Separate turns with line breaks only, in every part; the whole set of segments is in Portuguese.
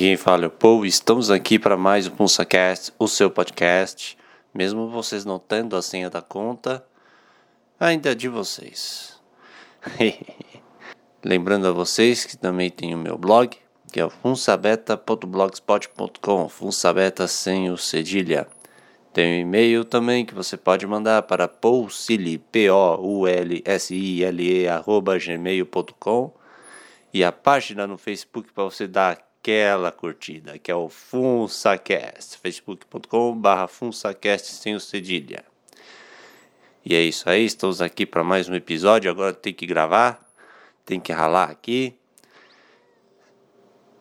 Aqui quem fala é o Paul. Estamos aqui para mais um PulsaCast, o seu podcast. Mesmo vocês não tendo a senha da conta, ainda é de vocês. Lembrando a vocês que também tem o meu blog, que é o funsabeta.blogspot.com, funsabeta sem o cedilha. Tem um e-mail também que você pode mandar para poulsili, P-O-U-L-S-I-L-E, arroba gmail.com e a página no Facebook para você dar aquela curtida, que é o FunsaCast, facebook.com.br FunsaCast sem o cedilha. E é isso aí, estamos aqui para mais um episódio, agora tem que gravar, tem que ralar aqui.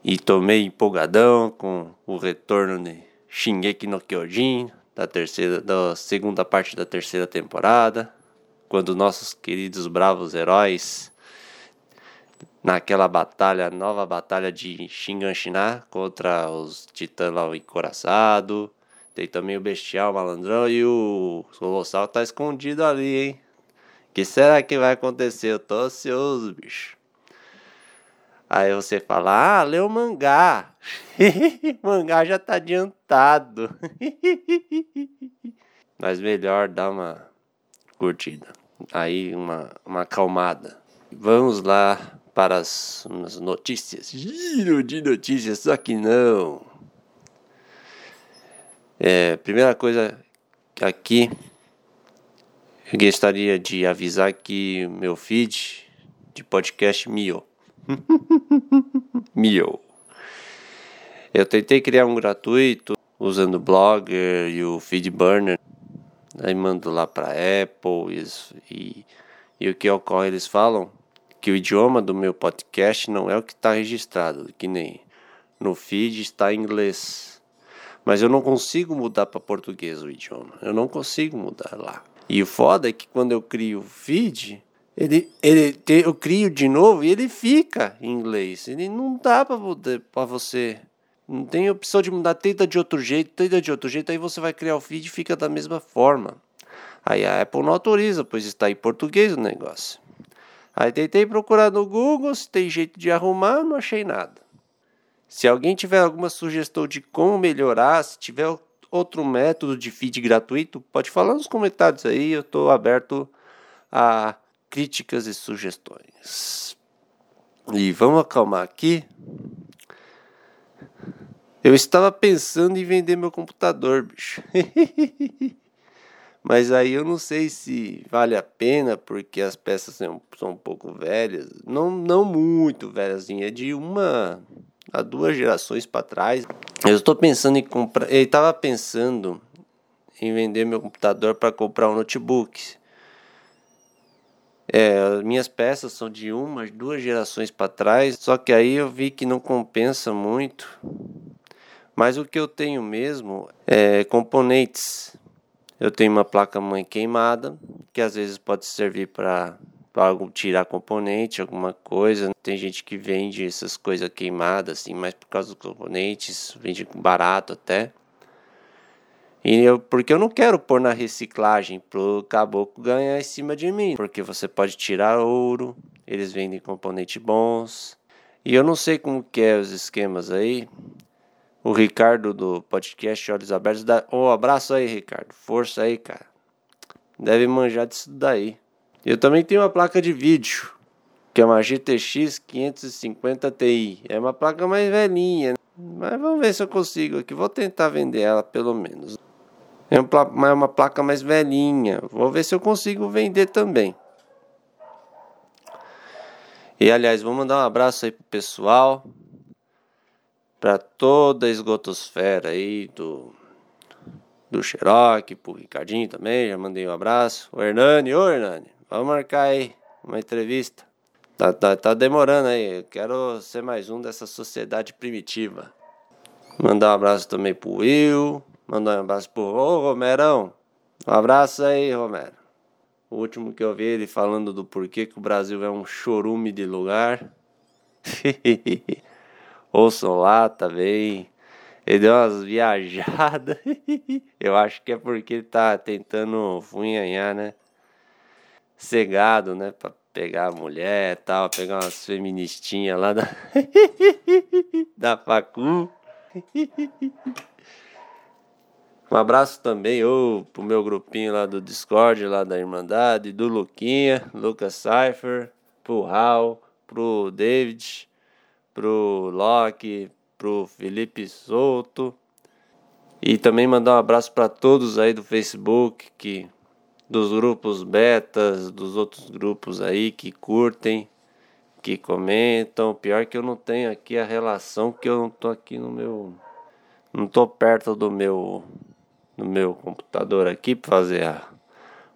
E tomei empolgadão com o retorno de Shingeki no Kyojin, da terceira, da segunda parte da terceira temporada, quando nossos queridos bravos heróis naquela batalha, nova batalha de Shinganshina contra os titãs lá encoraçado. Tem também o Bestial, o Malandrão e o Colossal tá escondido ali, hein? que será que vai acontecer? Eu tô ansioso, bicho. Aí você fala, ah, leu o mangá. o mangá já tá adiantado. Mas melhor dar uma curtida. Aí uma, uma acalmada. Vamos lá para as, as notícias. Giro de notícias, só que não. É, primeira coisa aqui, eu gostaria de avisar que meu feed de podcast miou. miou. Eu tentei criar um gratuito usando o Blogger e o Feedburner. Aí mando lá para Apple e, e o que ocorre, eles falam que o idioma do meu podcast não é o que está registrado, que nem no feed está em inglês. Mas eu não consigo mudar para português o idioma. Eu não consigo mudar lá. E o foda é que quando eu crio o feed, ele, ele te, eu crio de novo e ele fica em inglês. Ele não dá para você. Não tem opção de mudar, tenta de outro jeito, tenta de outro jeito, aí você vai criar o feed e fica da mesma forma. Aí a Apple não autoriza, pois está em português o negócio. Aí tentei procurar no Google se tem jeito de arrumar, não achei nada. Se alguém tiver alguma sugestão de como melhorar, se tiver outro método de feed gratuito, pode falar nos comentários aí, eu estou aberto a críticas e sugestões. E vamos acalmar aqui. Eu estava pensando em vender meu computador, bicho. Mas aí eu não sei se vale a pena, porque as peças são, são um pouco velhas. Não, não muito velhas, é de uma a duas gerações para trás. Eu estou pensando em comprar. Ele estava pensando em vender meu computador para comprar um notebook. É, minhas peças são de uma, duas gerações para trás, só que aí eu vi que não compensa muito. Mas o que eu tenho mesmo é componentes eu tenho uma placa-mãe queimada, que às vezes pode servir para tirar componente, alguma coisa. Tem gente que vende essas coisas queimadas, assim, mas por causa dos componentes, vende barato até. E eu, porque eu não quero pôr na reciclagem pro caboclo ganhar em cima de mim. Porque você pode tirar ouro, eles vendem componentes bons. E eu não sei como que é os esquemas aí. O Ricardo do podcast Olhos Abertos. Um abraço aí, Ricardo. Força aí, cara. Deve manjar disso daí. Eu também tenho uma placa de vídeo, que é uma GTX 550 Ti. É uma placa mais velhinha, mas vamos ver se eu consigo aqui. Vou tentar vender ela pelo menos. É uma placa mais velhinha. Vou ver se eu consigo vender também. E aliás, vou mandar um abraço aí pro pessoal para toda a esgotosfera aí do do Xerox, pro Ricardinho também, já mandei um abraço. O Hernani, ô Hernani, vamos marcar aí uma entrevista. Tá, tá, tá demorando aí, eu quero ser mais um dessa sociedade primitiva. Mandar um abraço também pro Will, mandar um abraço pro Ô Romerão. Um abraço aí, Romero. O último que eu vi ele falando do porquê que o Brasil é um chorume de lugar. Ouçam lá também. Ele deu umas viajadas. Eu acho que é porque ele tá tentando funhanhar, né? Cegado, né? Pra pegar a mulher tal, pegar umas feministinhas lá da, da facu. Um abraço também oh, pro meu grupinho lá do Discord, lá da Irmandade, do Luquinha, Lucas Cypher, pro Raul, pro David, pro Loki, pro Felipe Souto. E também mandar um abraço para todos aí do Facebook, que dos grupos betas, dos outros grupos aí que curtem, que comentam. Pior que eu não tenho aqui a relação, que eu não tô aqui no meu não tô perto do meu no meu computador aqui para fazer a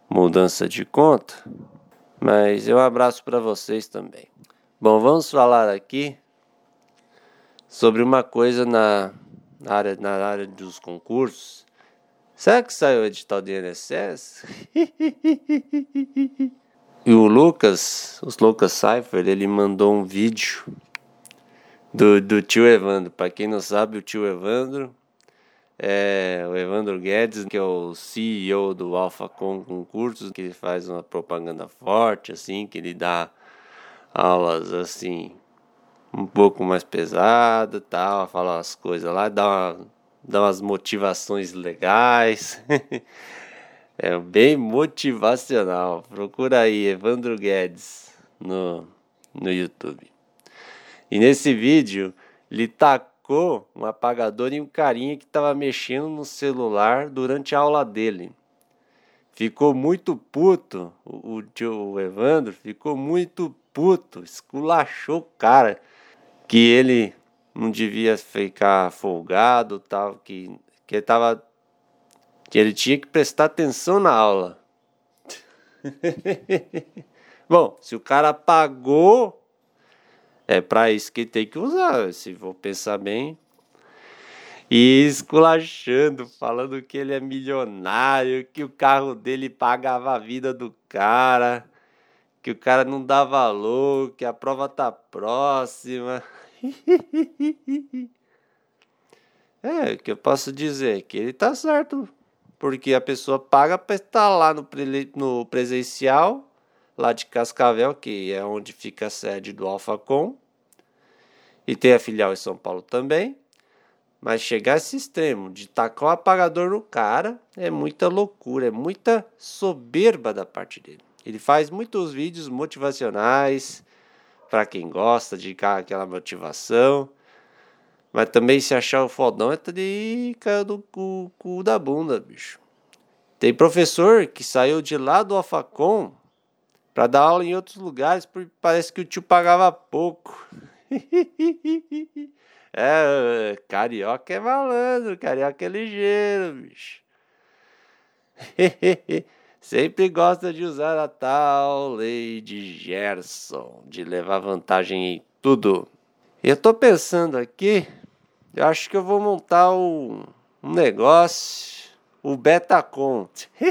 mudança de conta, mas eu abraço para vocês também. Bom, vamos falar aqui sobre uma coisa na, área, na área dos concursos. Será que saiu o edital do INSS? e o Lucas, os Lucas Cypher, ele mandou um vídeo do, do tio Evandro. Para quem não sabe, o tio Evandro é o Evandro Guedes, que é o CEO do AlphaCon Concursos, que ele faz uma propaganda forte, assim, que ele dá aulas assim um pouco mais pesada, tal, fala as coisas lá, dá, uma, dá umas motivações legais. é bem motivacional. Procura aí Evandro Guedes no, no YouTube. E nesse vídeo ele ficou um apagador e um carinha que estava mexendo no celular durante a aula dele. Ficou muito puto, o, o tio Evandro ficou muito puto, esculachou o cara, que ele não devia ficar folgado, tal, que, que ele tava que ele tinha que prestar atenção na aula. Bom, se o cara pagou é para isso que tem que usar, se for pensar bem. E esculachando, falando que ele é milionário, que o carro dele pagava a vida do cara, que o cara não dá valor, que a prova tá próxima. é, que eu posso dizer que ele tá certo, porque a pessoa paga para estar lá no, no presencial lá de Cascavel, que é onde fica a sede do Alphacom, e tem a filial em São Paulo também. Mas chegar a esse extremo de tacar o apagador no cara é muita loucura, é muita soberba da parte dele. Ele faz muitos vídeos motivacionais para quem gosta de aquela motivação. Mas também se achar o fodão é de cair do cu, cu da bunda, bicho. Tem professor que saiu de lá do Alfacom para dar aula em outros lugares, porque parece que o tio pagava pouco. é, carioca é malandro, carioca é ligeiro, bicho. Sempre gosta de usar a tal lei de Gerson, de levar vantagem em tudo. Eu tô pensando aqui, eu acho que eu vou montar um, um negócio, o Betacon.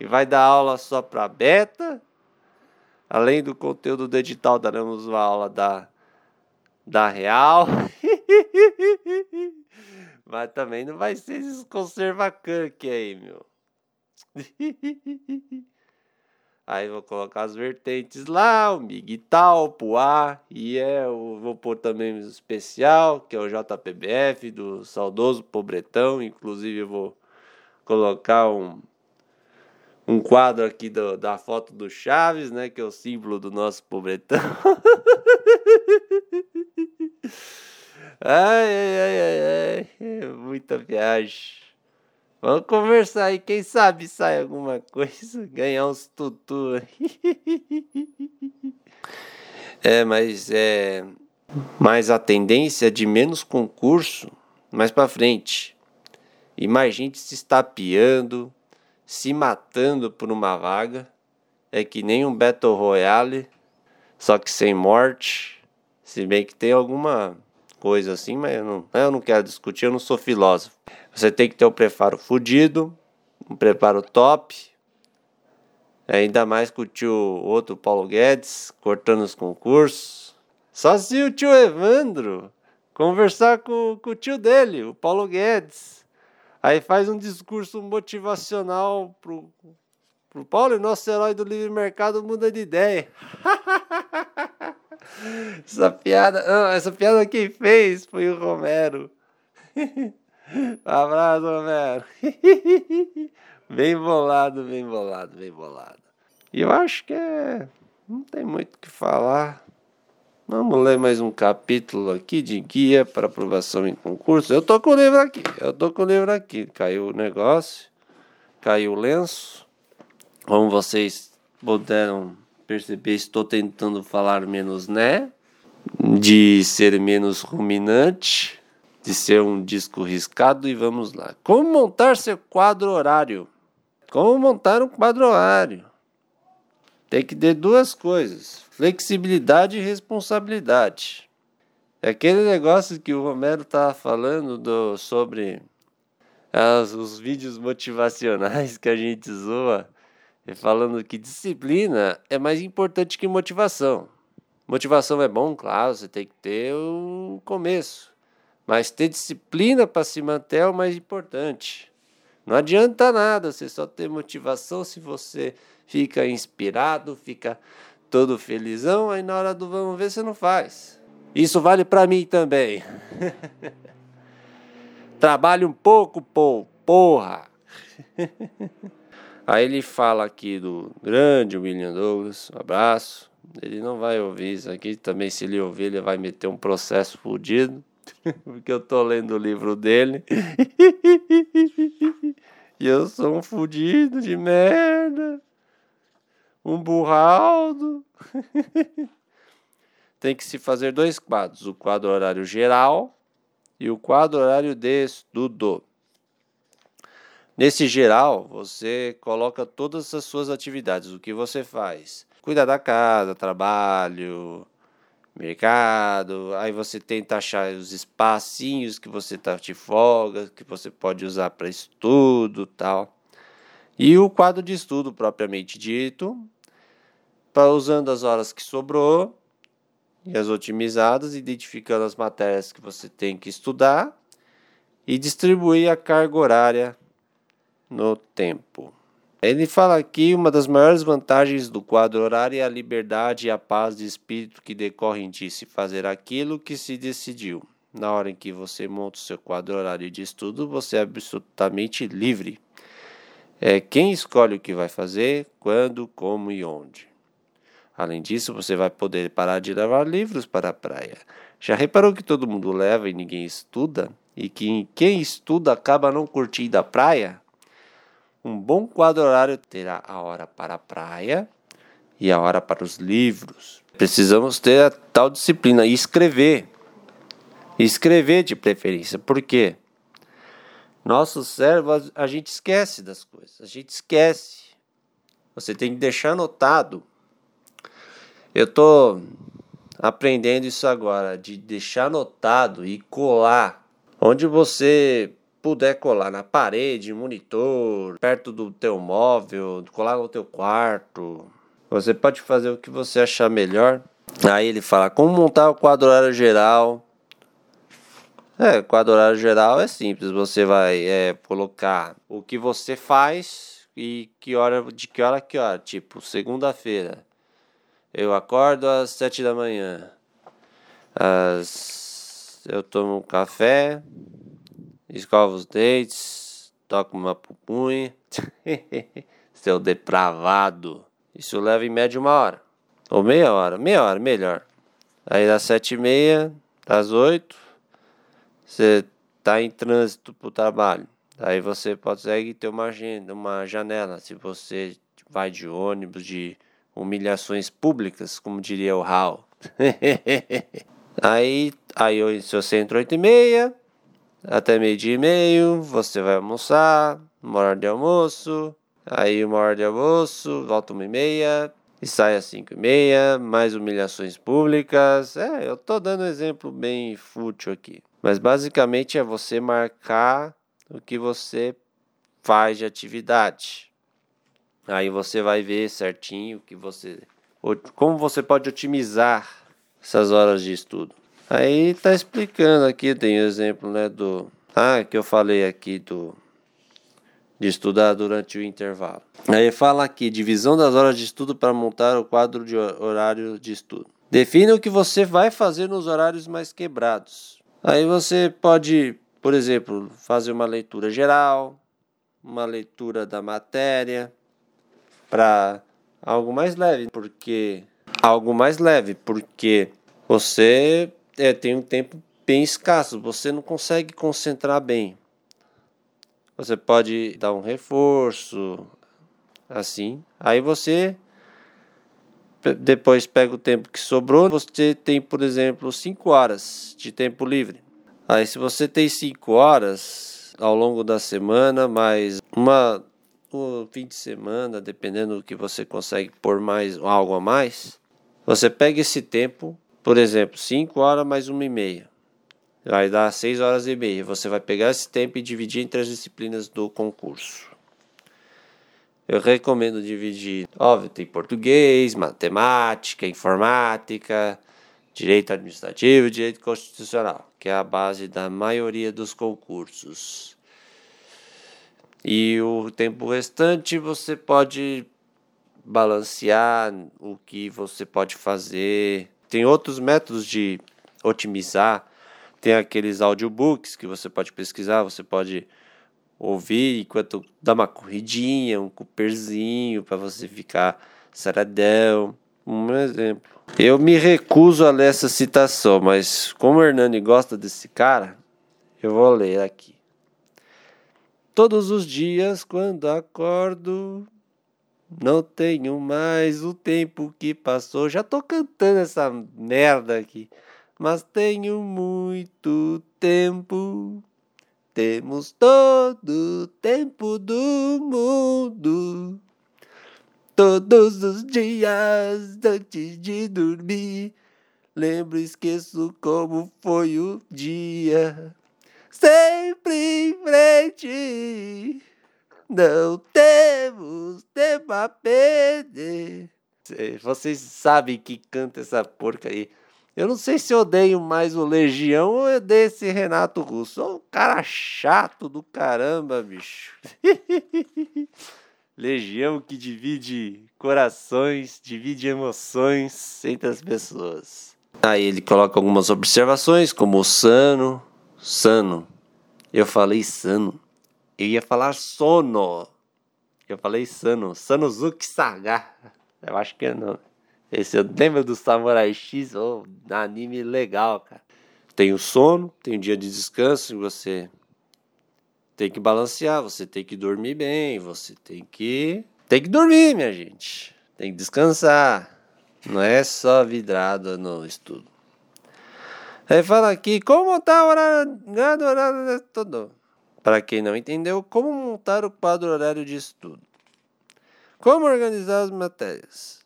e vai dar aula só para beta. Além do conteúdo do edital, daremos uma aula da, da Real. Mas também não vai ser esses conservacanque aí, meu. Aí vou colocar as vertentes lá, o Miguel, o Puá, e é, eu vou pôr também um especial, que é o JPBF, do saudoso Pobretão. Inclusive eu vou colocar um, um quadro aqui do, da foto do Chaves, né? Que é o símbolo do nosso pobretão. ai, ai, ai, ai, ai, muita viagem. Vamos conversar aí, quem sabe sai alguma coisa, ganhar uns tutu. é, mas é mais a tendência de menos concurso mais para frente. E mais gente se estapeando, se matando por uma vaga. É que nem um Battle Royale, só que sem morte. Se bem que tem alguma coisa assim, mas eu não, eu não quero discutir, eu não sou filósofo. Você tem que ter um preparo fudido, um preparo top. Ainda mais com o tio outro Paulo Guedes cortando os concursos. Só se o tio Evandro conversar com, com o tio dele, o Paulo Guedes. Aí faz um discurso motivacional pro, Pro Paulo, nosso herói do livre mercado muda de ideia. essa piada, não, essa piada quem fez foi o Romero. abraço, Romero. bem bolado, bem bolado, bem bolado. E eu acho que é. Não tem muito o que falar. Vamos ler mais um capítulo aqui de guia para aprovação em concurso. Eu tô com o livro aqui, eu tô com o livro aqui. Caiu o negócio, caiu o lenço. Como vocês puderam perceber, estou tentando falar menos né, de ser menos ruminante, de ser um disco riscado e vamos lá. Como montar seu quadro horário? Como montar um quadro horário? Tem que ter duas coisas: flexibilidade e responsabilidade. É aquele negócio que o Romero estava falando do, sobre as, os vídeos motivacionais que a gente zoa falando que disciplina é mais importante que motivação. Motivação é bom, claro, você tem que ter um começo. Mas ter disciplina para se manter é o mais importante. Não adianta nada você só ter motivação se você fica inspirado, fica todo felizão, aí na hora do vamos ver você não faz. Isso vale para mim também. Trabalhe um pouco, pô, porra. Aí ele fala aqui do grande William Douglas, um abraço. Ele não vai ouvir isso aqui, também se ele ouvir, ele vai meter um processo fodido, porque eu tô lendo o livro dele. e eu sou um fudido de merda. Um burraldo. Tem que se fazer dois quadros: o quadro horário geral e o quadro horário de estudo. Nesse geral, você coloca todas as suas atividades, o que você faz. Cuidar da casa, trabalho, mercado, aí você tenta achar os espacinhos que você tá de folga, que você pode usar para estudo, tal. E o quadro de estudo propriamente dito, para usando as horas que sobrou e as otimizadas, identificando as matérias que você tem que estudar e distribuir a carga horária no tempo. Ele fala aqui uma das maiores vantagens do quadro horário é a liberdade e a paz de espírito que decorrem de se fazer aquilo que se decidiu. Na hora em que você monta o seu quadro horário de estudo, você é absolutamente livre. É quem escolhe o que vai fazer, quando, como e onde. Além disso, você vai poder parar de levar livros para a praia. Já reparou que todo mundo leva e ninguém estuda? E que quem estuda acaba não curtindo a praia? Um bom quadro horário terá a hora para a praia e a hora para os livros. Precisamos ter a tal disciplina e escrever. Escrever de preferência. Por quê? Nosso cérebro, a gente esquece das coisas. A gente esquece. Você tem que deixar anotado. Eu tô aprendendo isso agora, de deixar anotado e colar. Onde você puder colar na parede, monitor, perto do teu móvel, colar no teu quarto. Você pode fazer o que você achar melhor. Aí ele fala como montar o quadro horário geral. É, quadro horário geral é simples. Você vai é, colocar o que você faz e que hora, de que hora a que hora. Tipo, segunda-feira. Eu acordo às sete da manhã. As... Eu tomo um café escova os dentes, toca uma pupunha. Seu depravado. Isso leva em média uma hora. Ou meia hora. Meia hora, melhor. Aí das sete e meia, das oito, você tá em trânsito pro trabalho. Aí você consegue ter uma agenda, uma janela. Se você vai de ônibus, de humilhações públicas, como diria o Hal. aí, aí se você entra oito e meia, até meio-dia e meio, você vai almoçar, uma hora de almoço, aí uma hora de almoço, volta uma e meia, e sai às cinco e meia, mais humilhações públicas. É, eu tô dando um exemplo bem fútil aqui. Mas basicamente é você marcar o que você faz de atividade. Aí você vai ver certinho que você como você pode otimizar essas horas de estudo. Aí tá explicando aqui, tem o exemplo, né, do... Ah, que eu falei aqui do... de estudar durante o intervalo. Aí fala aqui, divisão das horas de estudo para montar o quadro de horário de estudo. Defina o que você vai fazer nos horários mais quebrados. Aí você pode, por exemplo, fazer uma leitura geral, uma leitura da matéria para algo mais leve, porque algo mais leve, porque você é, tem um tempo bem escasso, você não consegue concentrar bem. Você pode dar um reforço, assim. Aí você depois pega o tempo que sobrou. Você tem, por exemplo, 5 horas de tempo livre. Aí, se você tem 5 horas ao longo da semana, mais uma um fim de semana, dependendo do que você consegue pôr mais algo a mais, você pega esse tempo, por exemplo, 5 horas mais uma e meia. Vai dar 6 horas e meia. Você vai pegar esse tempo e dividir entre as disciplinas do concurso. Eu recomendo dividir. Óbvio, tem português, matemática, informática, direito administrativo direito constitucional, que é a base da maioria dos concursos. E o tempo restante você pode balancear o que você pode fazer. Tem outros métodos de otimizar tem aqueles audiobooks que você pode pesquisar, você pode ouvir enquanto dá uma corridinha, um cooperzinho para você ficar saradão. Um exemplo. Eu me recuso a ler essa citação, mas como o Hernani gosta desse cara, eu vou ler aqui. Todos os dias, quando acordo, não tenho mais o tempo que passou. Já tô cantando essa merda aqui mas tenho muito tempo. Temos todo o tempo do mundo. Todos os dias antes de dormir, lembro e esqueço como foi o dia. Sempre em frente, não temos tempo a perder. Vocês sabem que canta essa porca aí. Eu não sei se odeio mais o Legião ou eu odeio esse Renato Russo. Ô, cara chato do caramba, bicho. Legião que divide corações, divide emoções entre as pessoas. Aí ele coloca algumas observações, como o sano. Sano. Eu falei sano. Eu ia falar sono. Eu falei sano. Sanozuki Saga. Eu acho que é não. Esse eu lembro do Samurai X, oh, anime legal, cara. Tem o sono, tem o dia de descanso, você tem que balancear, você tem que dormir bem, você tem que tem que dormir, minha gente. Tem que descansar. Não é só vidrado no estudo. Aí fala aqui como montar o horário todo. Para quem não entendeu, como montar o quadro horário de estudo. Como organizar as matérias.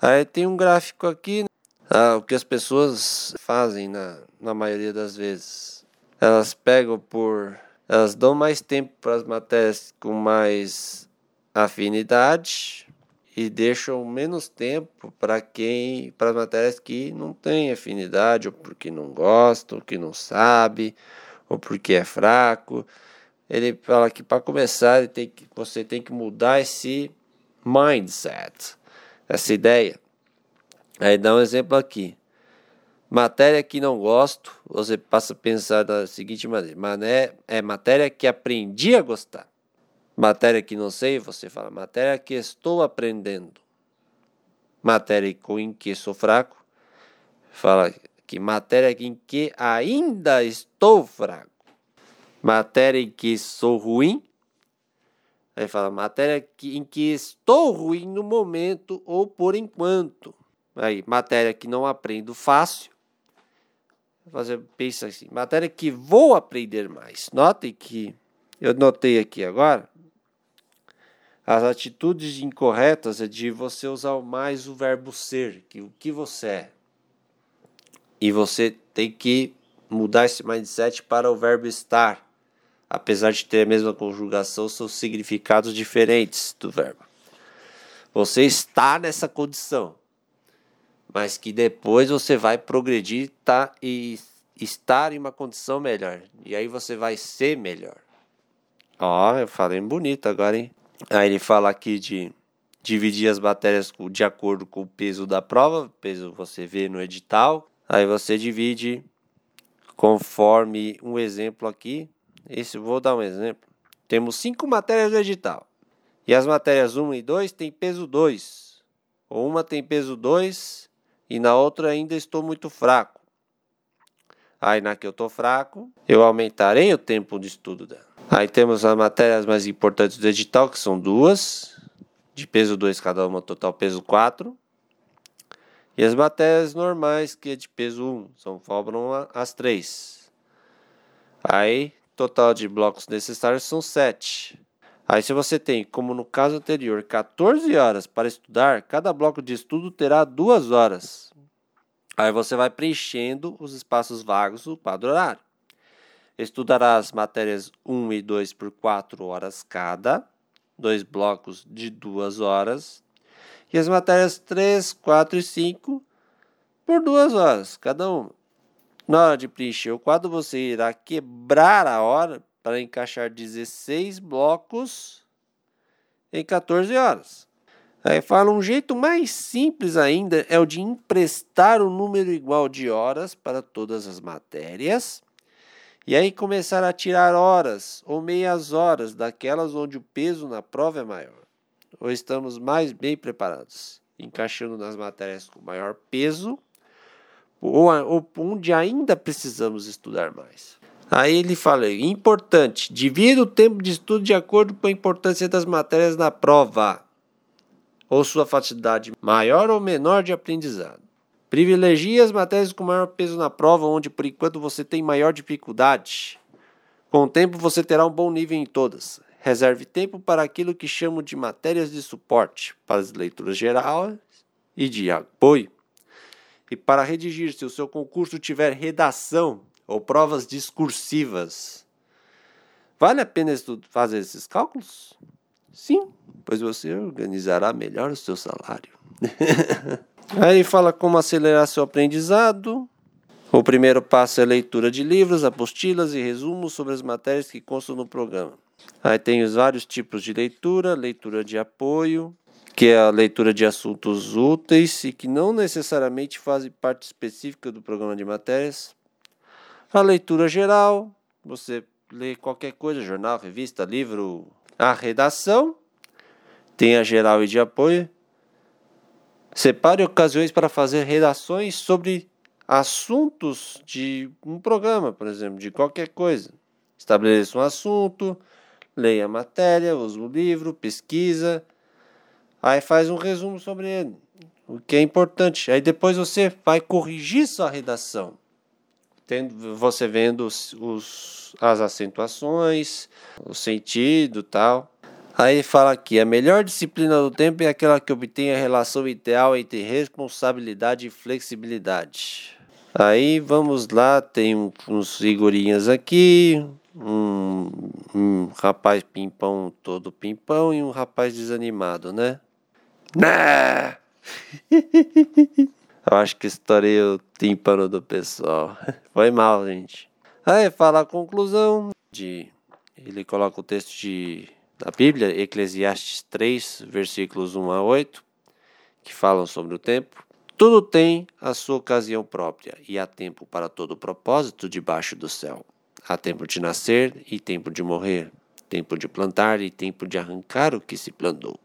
Aí tem um gráfico aqui, ah, o que as pessoas fazem na, na maioria das vezes. Elas pegam por. Elas dão mais tempo para as matérias com mais afinidade e deixam menos tempo para quem para as matérias que não têm afinidade ou porque não gostam, que não sabe, ou porque é fraco. Ele fala que para começar tem que, você tem que mudar esse mindset essa ideia. Aí dá um exemplo aqui. Matéria que não gosto, você passa a pensar da seguinte maneira: mané, é matéria que aprendi a gostar. Matéria que não sei, você fala matéria que estou aprendendo. Matéria em que sou fraco, fala matéria em que ainda estou fraco. Matéria em que sou ruim, Aí fala matéria em que estou ruim no momento ou por enquanto. Aí, matéria que não aprendo fácil. Fazer, pensa assim, matéria que vou aprender mais. Notem que eu notei aqui agora. As atitudes incorretas é de você usar mais o verbo ser, que o que você é. E você tem que mudar esse mindset para o verbo estar apesar de ter a mesma conjugação, são significados diferentes do verbo. Você está nessa condição, mas que depois você vai progredir tá, e estar em uma condição melhor. E aí você vai ser melhor. Ó, eu falei bonito agora, hein? Aí ele fala aqui de dividir as matérias de acordo com o peso da prova, peso você vê no edital. Aí você divide conforme um exemplo aqui. Esse vou dar um exemplo. Temos cinco matérias no edital. E as matérias 1 e 2 têm peso 2. Uma tem peso 2 e na outra ainda estou muito fraco. Aí na que eu estou fraco, eu aumentarei o tempo de estudo dela. Aí temos as matérias mais importantes do edital, que são duas, de peso 2 cada uma, total peso 4. E as matérias normais, que é de peso 1, são sobram as três. Aí, total de blocos necessários são 7. Aí, se você tem, como no caso anterior, 14 horas para estudar, cada bloco de estudo terá 2 horas. Aí você vai preenchendo os espaços vagos do quadro horário. Estudará as matérias 1 e 2 por 4 horas cada, dois blocos de 2 horas, e as matérias 3, 4 e 5 por 2 horas cada uma. Na hora de preencher o quadro, você irá quebrar a hora para encaixar 16 blocos em 14 horas. Aí fala um jeito mais simples ainda é o de emprestar um número igual de horas para todas as matérias. E aí começar a tirar horas ou meias horas daquelas onde o peso na prova é maior. Ou estamos mais bem preparados, encaixando nas matérias com maior peso ou, ou onde ainda precisamos estudar mais. Aí ele fala: importante, divida o tempo de estudo de acordo com a importância das matérias na prova ou sua facilidade maior ou menor de aprendizado. Privilegie as matérias com maior peso na prova, onde por enquanto você tem maior dificuldade. Com o tempo você terá um bom nível em todas. Reserve tempo para aquilo que chamo de matérias de suporte, para as leituras gerais e de apoio. E para redigir, se o seu concurso tiver redação ou provas discursivas, vale a pena fazer esses cálculos? Sim, pois você organizará melhor o seu salário. Aí fala como acelerar seu aprendizado. O primeiro passo é a leitura de livros, apostilas e resumos sobre as matérias que constam no programa. Aí tem os vários tipos de leitura, leitura de apoio, que é a leitura de assuntos úteis e que não necessariamente fazem parte específica do programa de matérias. A leitura geral, você lê qualquer coisa, jornal, revista, livro, a redação tem a geral e de apoio. Separe ocasiões para fazer redações sobre assuntos de um programa, por exemplo, de qualquer coisa. Estabeleça um assunto, leia a matéria, use o livro, pesquisa, aí faz um resumo sobre ele, o que é importante. Aí depois você vai corrigir sua redação, tendo você vendo os, os as acentuações, o sentido, tal. Aí fala aqui: a melhor disciplina do tempo é aquela que obtém a relação ideal entre responsabilidade e flexibilidade. Aí vamos lá, tem uns figurinhas aqui, um, um rapaz pimpão todo pimpão e um rapaz desanimado, né? Né? Eu acho que estourei o tímpano do pessoal. Foi mal, gente. Aí fala a conclusão de. Ele coloca o texto de da Bíblia, Eclesiastes 3, versículos 1 a 8, que falam sobre o tempo. Tudo tem a sua ocasião própria, e há tempo para todo propósito debaixo do céu. Há tempo de nascer e tempo de morrer, tempo de plantar e tempo de arrancar o que se plantou,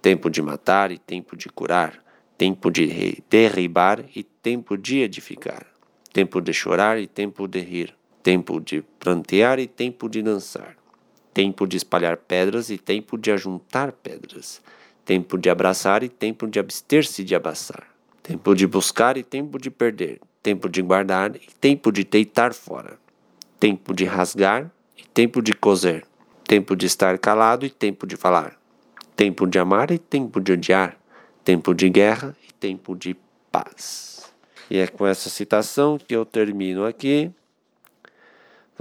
tempo de matar e tempo de curar, tempo de derribar e tempo de edificar, tempo de chorar e tempo de rir, tempo de plantear e tempo de dançar tempo de espalhar pedras e tempo de ajuntar pedras, tempo de abraçar e tempo de abster-se de abraçar, tempo de buscar e tempo de perder, tempo de guardar e tempo de deitar fora, tempo de rasgar e tempo de coser, tempo de estar calado e tempo de falar, tempo de amar e tempo de odiar, tempo de guerra e tempo de paz. E é com essa citação que eu termino aqui.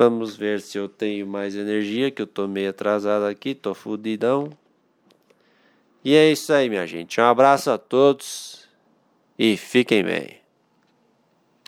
Vamos ver se eu tenho mais energia, que eu tô meio atrasado aqui, tô fudidão. E é isso aí, minha gente. Um abraço a todos e fiquem bem.